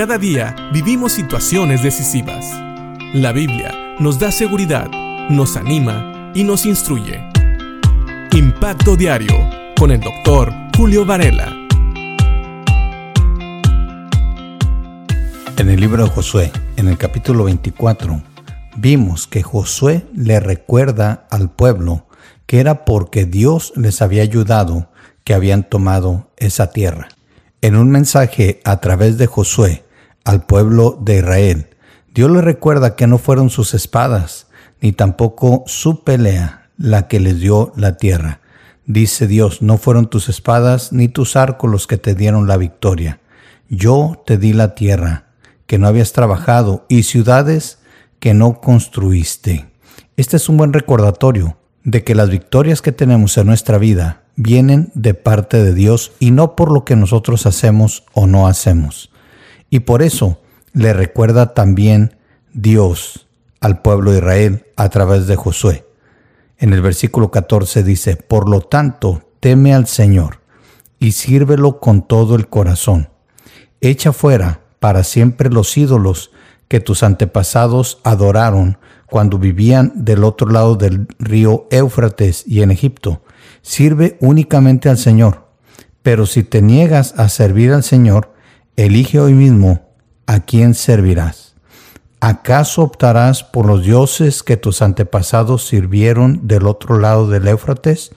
Cada día vivimos situaciones decisivas. La Biblia nos da seguridad, nos anima y nos instruye. Impacto Diario con el doctor Julio Varela. En el libro de Josué, en el capítulo 24, vimos que Josué le recuerda al pueblo que era porque Dios les había ayudado que habían tomado esa tierra. En un mensaje a través de Josué al pueblo de Israel, Dios le recuerda que no fueron sus espadas, ni tampoco su pelea la que les dio la tierra. Dice Dios, no fueron tus espadas ni tus arcos los que te dieron la victoria. Yo te di la tierra que no habías trabajado y ciudades que no construiste. Este es un buen recordatorio de que las victorias que tenemos en nuestra vida vienen de parte de Dios y no por lo que nosotros hacemos o no hacemos. Y por eso le recuerda también Dios al pueblo de Israel a través de Josué. En el versículo 14 dice, Por lo tanto, teme al Señor y sírvelo con todo el corazón. Echa fuera para siempre los ídolos que tus antepasados adoraron cuando vivían del otro lado del río Éufrates y en Egipto. Sirve únicamente al Señor. Pero si te niegas a servir al Señor, elige hoy mismo a quién servirás. ¿Acaso optarás por los dioses que tus antepasados sirvieron del otro lado del Éufrates?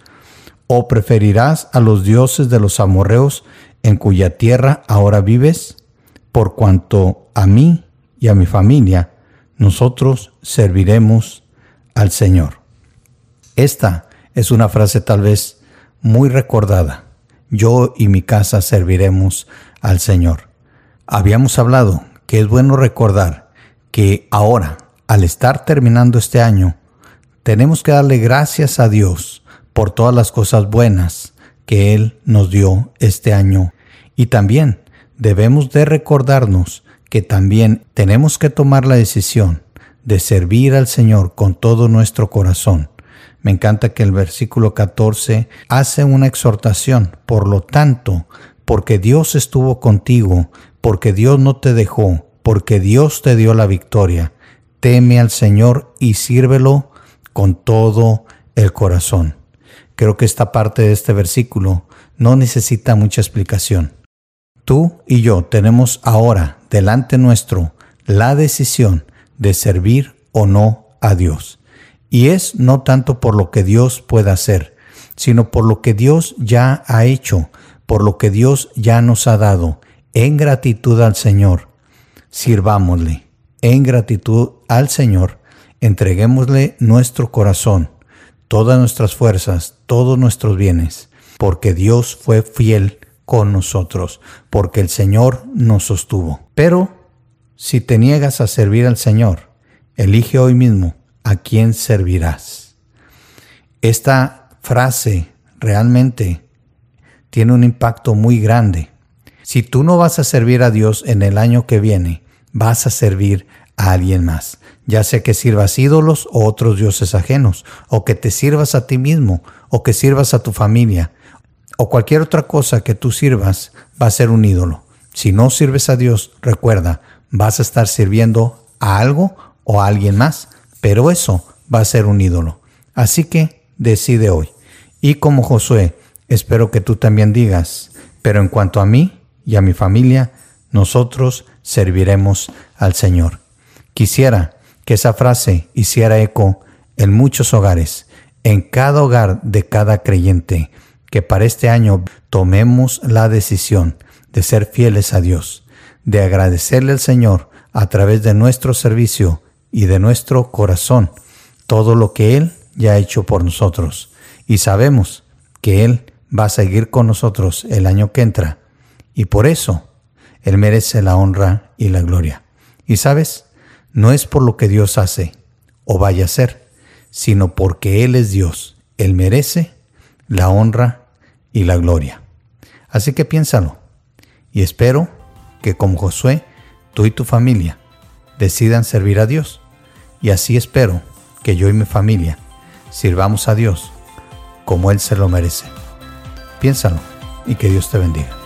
¿O preferirás a los dioses de los amorreos en cuya tierra ahora vives? Por cuanto a mí y a mi familia, nosotros serviremos al Señor. Esta es una frase tal vez muy recordada. Yo y mi casa serviremos al Señor. Habíamos hablado que es bueno recordar que ahora, al estar terminando este año, tenemos que darle gracias a Dios por todas las cosas buenas que Él nos dio este año. Y también debemos de recordarnos que también tenemos que tomar la decisión de servir al Señor con todo nuestro corazón. Me encanta que el versículo 14 hace una exhortación. Por lo tanto, porque Dios estuvo contigo, porque Dios no te dejó, porque Dios te dio la victoria, teme al Señor y sírvelo con todo el corazón. Creo que esta parte de este versículo no necesita mucha explicación. Tú y yo tenemos ahora delante nuestro la decisión de servir o no a Dios. Y es no tanto por lo que Dios pueda hacer, sino por lo que Dios ya ha hecho, por lo que Dios ya nos ha dado, en gratitud al Señor. Sirvámosle, en gratitud al Señor, entreguémosle nuestro corazón, todas nuestras fuerzas, todos nuestros bienes, porque Dios fue fiel con nosotros, porque el Señor nos sostuvo. Pero si te niegas a servir al Señor, elige hoy mismo a quién servirás. Esta frase realmente tiene un impacto muy grande. Si tú no vas a servir a Dios en el año que viene, vas a servir a alguien más, ya sea que sirvas ídolos o otros dioses ajenos, o que te sirvas a ti mismo, o que sirvas a tu familia, o cualquier otra cosa que tú sirvas va a ser un ídolo. Si no sirves a Dios, recuerda, vas a estar sirviendo a algo o a alguien más, pero eso va a ser un ídolo. Así que decide hoy. Y como Josué, espero que tú también digas, pero en cuanto a mí y a mi familia, nosotros serviremos al Señor. Quisiera que esa frase hiciera eco en muchos hogares, en cada hogar de cada creyente que para este año tomemos la decisión de ser fieles a Dios, de agradecerle al Señor a través de nuestro servicio y de nuestro corazón todo lo que Él ya ha hecho por nosotros. Y sabemos que Él va a seguir con nosotros el año que entra. Y por eso Él merece la honra y la gloria. Y sabes, no es por lo que Dios hace o vaya a hacer, sino porque Él es Dios. Él merece la honra y la gloria. Así que piénsalo y espero que como Josué, tú y tu familia decidan servir a Dios. Y así espero que yo y mi familia sirvamos a Dios como Él se lo merece. Piénsalo y que Dios te bendiga.